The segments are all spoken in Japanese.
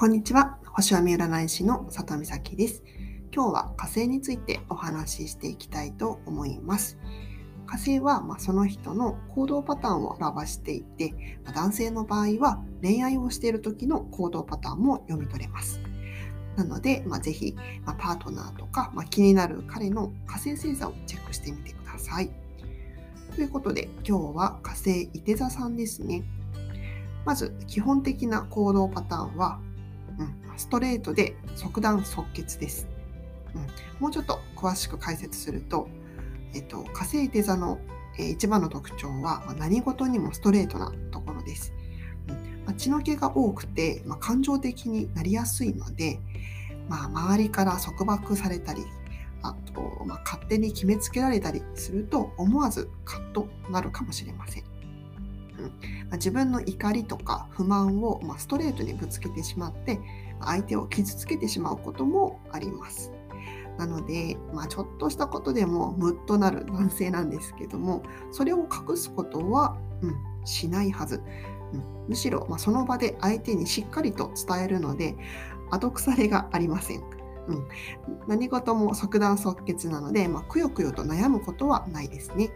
こんにちは。星読み占い師の里美咲です。今日は火星についてお話ししていきたいと思います。火星はまその人の行動パターンを表していて、男性の場合は恋愛をしている時の行動パターンも読み取れます。なので、まあ、ぜひ、ま、パートナーとか、ま、気になる彼の火星星座をチェックしてみてください。ということで、今日は火星いて座さんですね。まず、基本的な行動パターンは、うん、ストレートで即断即決です。うん、もうちょっと詳しく解説すると、えっと、火星いて座の、えー、一番の特徴は、まあ、何事にもストレートなところです。うんまあ、血の気が多くて、まあ、感情的になりやすいので、まあ、周りから束縛されたり、あと、まあ、勝手に決めつけられたりすると思わずカッとなるかもしれません。まあ、自分の怒りとか不満を、まあ、ストレートにぶつけてしまって相手を傷つけてしまうこともあります。なので、まあ、ちょっとしたことでもムッとなる男性なんですけどもそれを隠すことは、うん、しないはず。うん、むしろ、まあ、その場で相手にしっかりと伝えるので後腐れがありません。うん、何事も即断即決なので、まあ、くよくよと悩むことはないですね。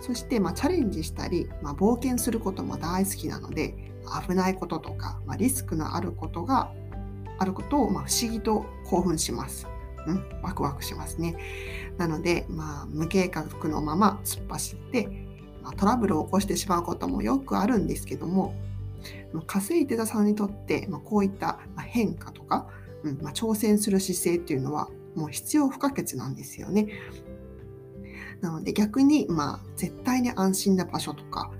そして、まあ、チャレンジしたり、まあ、冒険することも大好きなので危ないこととか、まあ、リスクのあることがあることを、まあ、不思議と興奮します。うん、ワクワクしますね。なので、まあ、無計画のまま突っ走って、まあ、トラブルを起こしてしまうこともよくあるんですけども火星手座さんにとって、まあ、こういった変化とか、うんまあ、挑戦する姿勢っていうのはもう必要不可欠なんですよね。なので逆に、まあ、絶対に安心な場所とか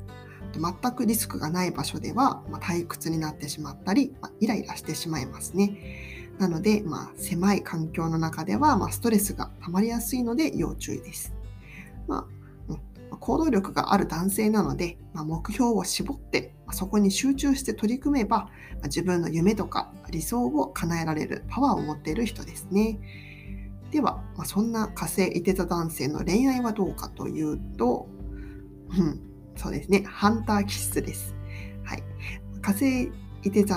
全くリスクがない場所では、まあ、退屈になってしまったり、まあ、イライラしてしまいますね。なので、まあ、狭い環境の中では、まあ、ストレスが溜まりやすいので要注意です。まあ、行動力がある男性なので、まあ、目標を絞ってそこに集中して取り組めば自分の夢とか理想を叶えられるパワーを持っている人ですね。では、まあ、そんな火星いて座男性の恋愛はどうかというと、うん、そうですね、ハンター気質です。はい、火星いて座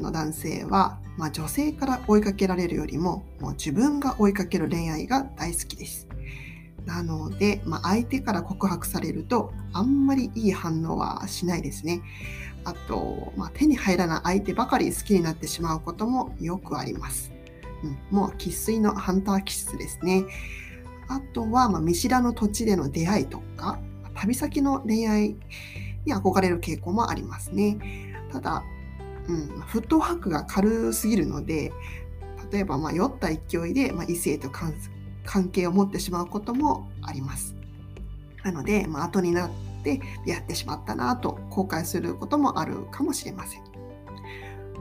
の男性は、まあ、女性から追いかけられるよりももう自分が追いかける恋愛が大好きです。なので、まあ、相手から告白されるとあんまりいい反応はしないですね。あと、まあ、手に入らない相手ばかり好きになってしまうこともよくあります。うん、もう生粋のハンター気質ですね。あとは、まあ、見知らぬ土地での出会いとか、旅先の恋愛に憧れる傾向もありますね。ただ、うん、フットワークが軽すぎるので、例えば、まあ、酔った勢いで、まあ、異性と関係を持ってしまうこともあります。なので、まあ、後になってやってしまったなと後悔することもあるかもしれません。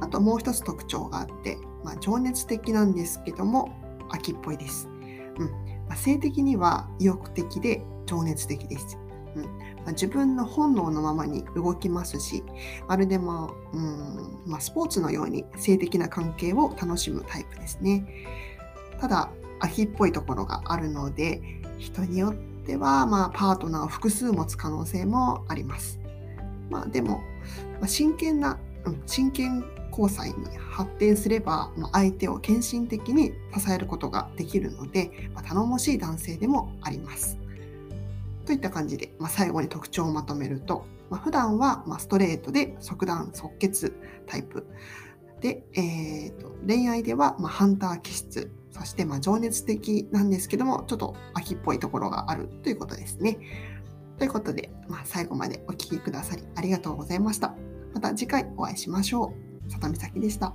あともう一つ特徴があって、まあ、情熱的なんですけども秋っぽいです。うんまあ、性的には意欲的で情熱的です。うんまあ、自分の本能のままに動きますし、まるで、まあうんまあ、スポーツのように性的な関係を楽しむタイプですね。ただ、秋っぽいところがあるので、人によっては、まあ、パートナーを複数持つ可能性もあります。まあ、でも、まあ、真剣な、真剣交際に発展すれば、ま、相手を献身的に支えることができるので、ま、頼もしい男性でもあります。といった感じで、ま、最後に特徴をまとめると、まあ、普段はまストレートで即断即決タイプで、えーと、恋愛ではまハンター気質そしてま情熱的なんですけどもちょっと秋っぽいところがあるということですね。ということで、まあ、最後までお聴きくださりありがとうございました。また次回お会いしましょう。里美咲でした。